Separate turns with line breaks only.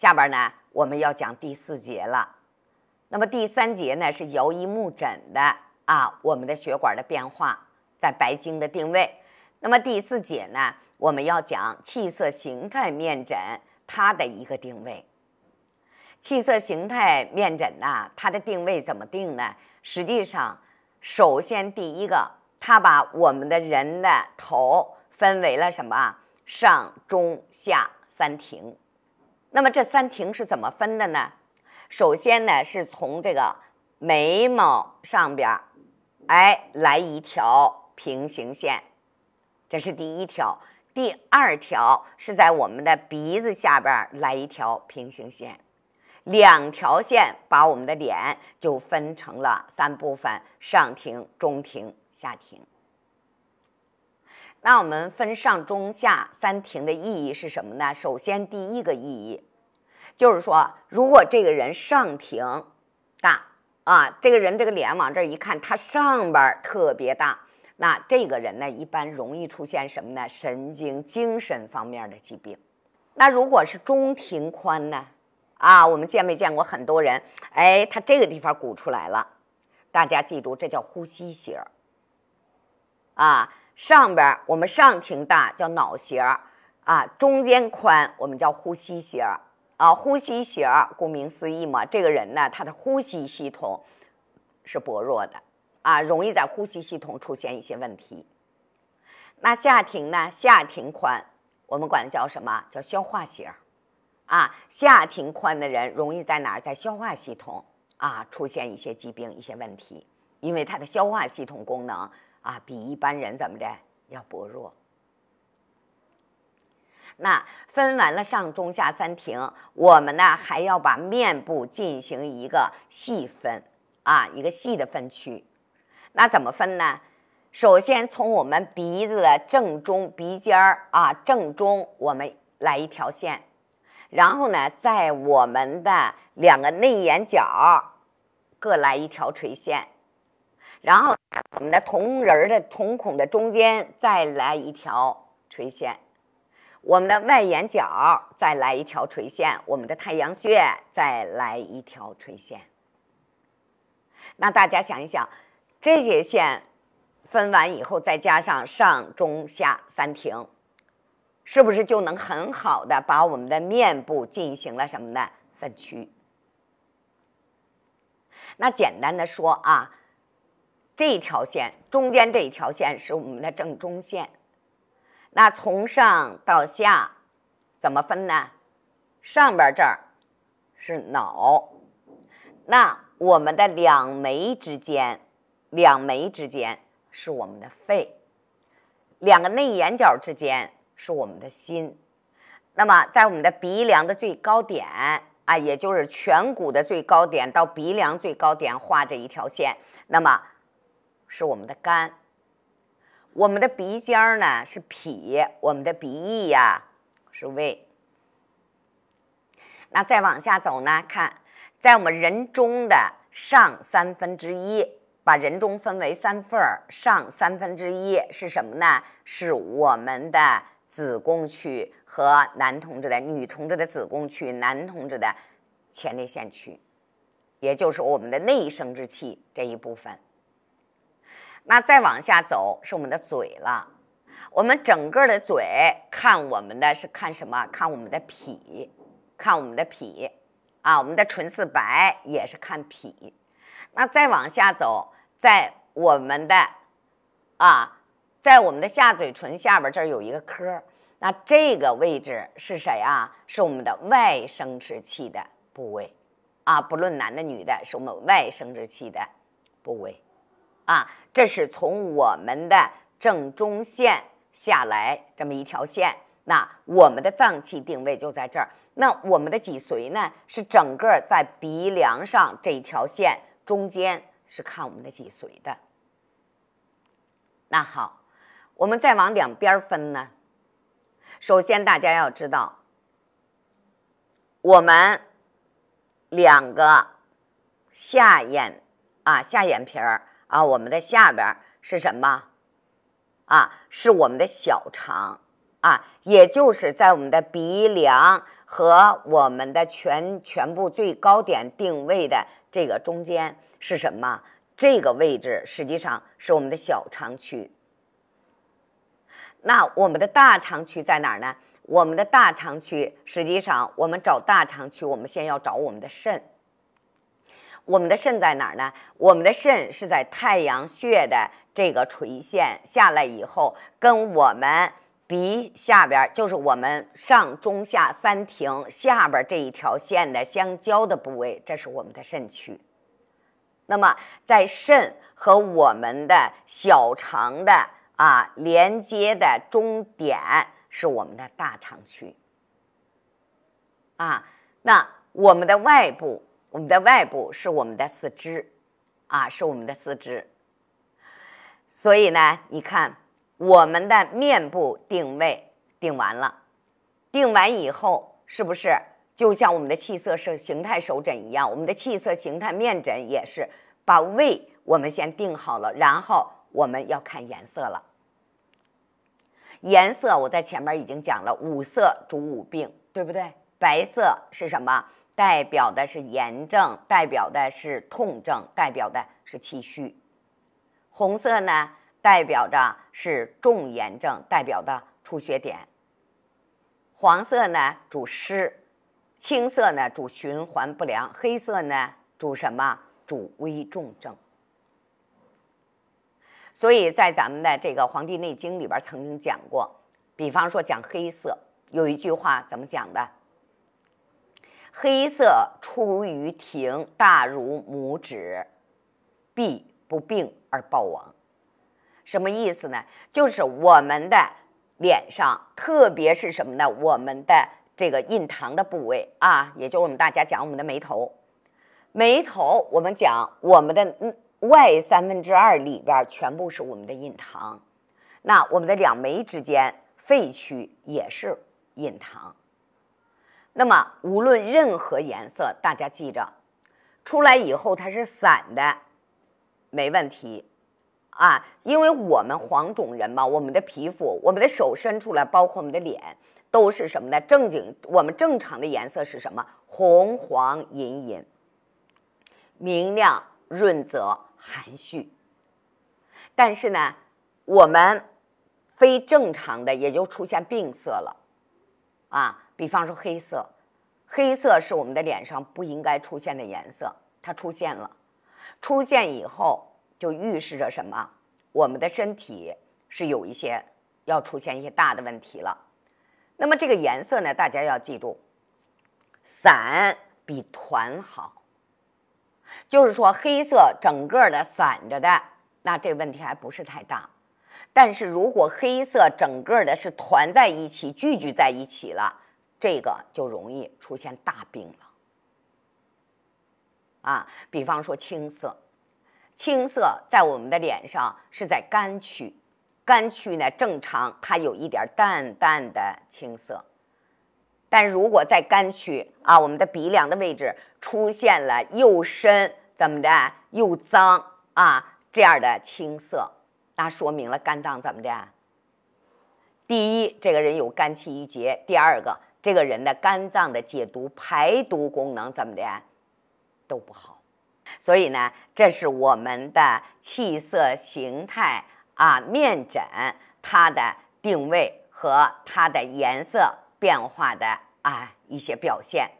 下边呢我们要讲第四节了。那么第三节呢是摇一目诊的啊，我们的血管的变化在白经的定位。那么第四节呢，我们要讲气色形态面诊它的一个定位。气色形态面诊呐，它的定位怎么定呢？实际上，首先第一个，它把我们的人的头分为了什么？上、中、下三庭。那么这三庭是怎么分的呢？首先呢，是从这个眉毛上边儿，哎，来一条平行线，这是第一条。第二条是在我们的鼻子下边来一条平行线。两条线把我们的脸就分成了三部分：上庭、中庭、下庭。那我们分上中下三庭的意义是什么呢？首先，第一个意义就是说，如果这个人上庭大啊，这个人这个脸往这一看，他上边特别大，那这个人呢，一般容易出现什么呢？神经、精神方面的疾病。那如果是中庭宽呢？啊，我们见没见过很多人？哎，他这个地方鼓出来了，大家记住，这叫呼吸型儿。啊，上边我们上庭大叫脑型儿，啊，中间宽我们叫呼吸型儿。啊，呼吸型儿，顾名思义嘛，这个人呢，他的呼吸系统是薄弱的，啊，容易在呼吸系统出现一些问题。那下庭呢？下庭宽，我们管它叫什么？叫消化型儿。啊，下庭宽的人容易在哪儿？在消化系统啊出现一些疾病、一些问题，因为他的消化系统功能啊比一般人怎么着要薄弱。那分完了上中下三庭，我们呢还要把面部进行一个细分啊，一个细的分区。那怎么分呢？首先从我们鼻子的正中鼻尖儿啊正中，我们来一条线。然后呢，在我们的两个内眼角各来一条垂线，然后我们的瞳仁的瞳孔的中间再来一条垂线，我们的外眼角再来一条垂线，我们的太阳穴再来一条垂线。那大家想一想，这些线分完以后，再加上上中下三庭。是不是就能很好的把我们的面部进行了什么呢？分区。那简单的说啊，这一条线中间这一条线是我们的正中线。那从上到下怎么分呢？上边这儿是脑，那我们的两眉之间，两眉之间是我们的肺，两个内眼角之间。是我们的心，那么在我们的鼻梁的最高点啊，也就是颧骨的最高点到鼻梁最高点画这一条线，那么是我们的肝。我们的鼻尖儿呢是脾，我们的鼻翼呀是胃。那再往下走呢，看在我们人中的上三分之一，把人中分为三份儿，上三分之一是什么呢？是我们的。子宫区和男同志的、女同志的子宫区、男同志的前列腺区，也就是我们的内生殖器这一部分。那再往下走是我们的嘴了。我们整个的嘴看我们的是看什么？看我们的脾，看我们的脾啊，我们的唇似白也是看脾。那再往下走，在我们的啊。在我们的下嘴唇下边这儿有一个颗，那这个位置是谁啊？是我们的外生殖器的部位，啊，不论男的女的，是我们外生殖器的部位，啊，这是从我们的正中线下来这么一条线，那我们的脏器定位就在这儿。那我们的脊髓呢，是整个在鼻梁上这一条线中间是看我们的脊髓的。那好。我们再往两边分呢。首先，大家要知道，我们两个下眼啊，下眼皮儿啊，我们的下边是什么？啊，是我们的小肠啊，也就是在我们的鼻梁和我们的全全部最高点定位的这个中间是什么？这个位置实际上是我们的小肠区。那我们的大肠区在哪儿呢？我们的大肠区实际上，我们找大肠区，我们先要找我们的肾。我们的肾在哪儿呢？我们的肾是在太阳穴的这个垂线下来以后，跟我们鼻下边，就是我们上中下三庭下边这一条线的相交的部位，这是我们的肾区。那么，在肾和我们的小肠的啊连接的终点是我们的大肠区。啊，那我们的外部。我们的外部是我们的四肢，啊，是我们的四肢。所以呢，你看我们的面部定位定完了，定完以后，是不是就像我们的气色是形态手诊一样？我们的气色形态面诊也是把位我们先定好了，然后我们要看颜色了。颜色我在前面已经讲了，五色主五病，对不对？白色是什么？代表的是炎症，代表的是痛症，代表的是气虚。红色呢，代表着是重炎症，代表的出血点。黄色呢主湿，青色呢主循环不良，黑色呢主什么？主危重症。所以在咱们的这个《黄帝内经》里边曾经讲过，比方说讲黑色，有一句话怎么讲的？黑色出于庭，大如拇指，必不病而暴亡。什么意思呢？就是我们的脸上，特别是什么呢？我们的这个印堂的部位啊，也就是我们大家讲我们的眉头。眉头，我们讲我们的外三分之二里边全部是我们的印堂。那我们的两眉之间，肺区也是印堂。那么，无论任何颜色，大家记着，出来以后它是散的，没问题啊。因为我们黄种人嘛，我们的皮肤，我们的手伸出来，包括我们的脸，都是什么呢？正经，我们正常的颜色是什么？红黄隐隐，明亮润泽含蓄。但是呢，我们非正常的，也就出现病色了啊。比方说黑色，黑色是我们的脸上不应该出现的颜色，它出现了，出现以后就预示着什么？我们的身体是有一些要出现一些大的问题了。那么这个颜色呢，大家要记住，散比团好，就是说黑色整个的散着的，那这问题还不是太大。但是如果黑色整个的是团在一起、聚聚在一起了。这个就容易出现大病了，啊，比方说青色，青色在我们的脸上是在肝区，肝区呢正常它有一点淡淡的青色，但如果在肝区啊，我们的鼻梁的位置出现了又深怎么的又脏啊这样的青色，那说明了肝脏怎么的？第一，这个人有肝气郁结；第二个。这个人的肝脏的解毒排毒功能怎么的都不好，所以呢，这是我们的气色形态啊面诊它的定位和它的颜色变化的啊一些表现。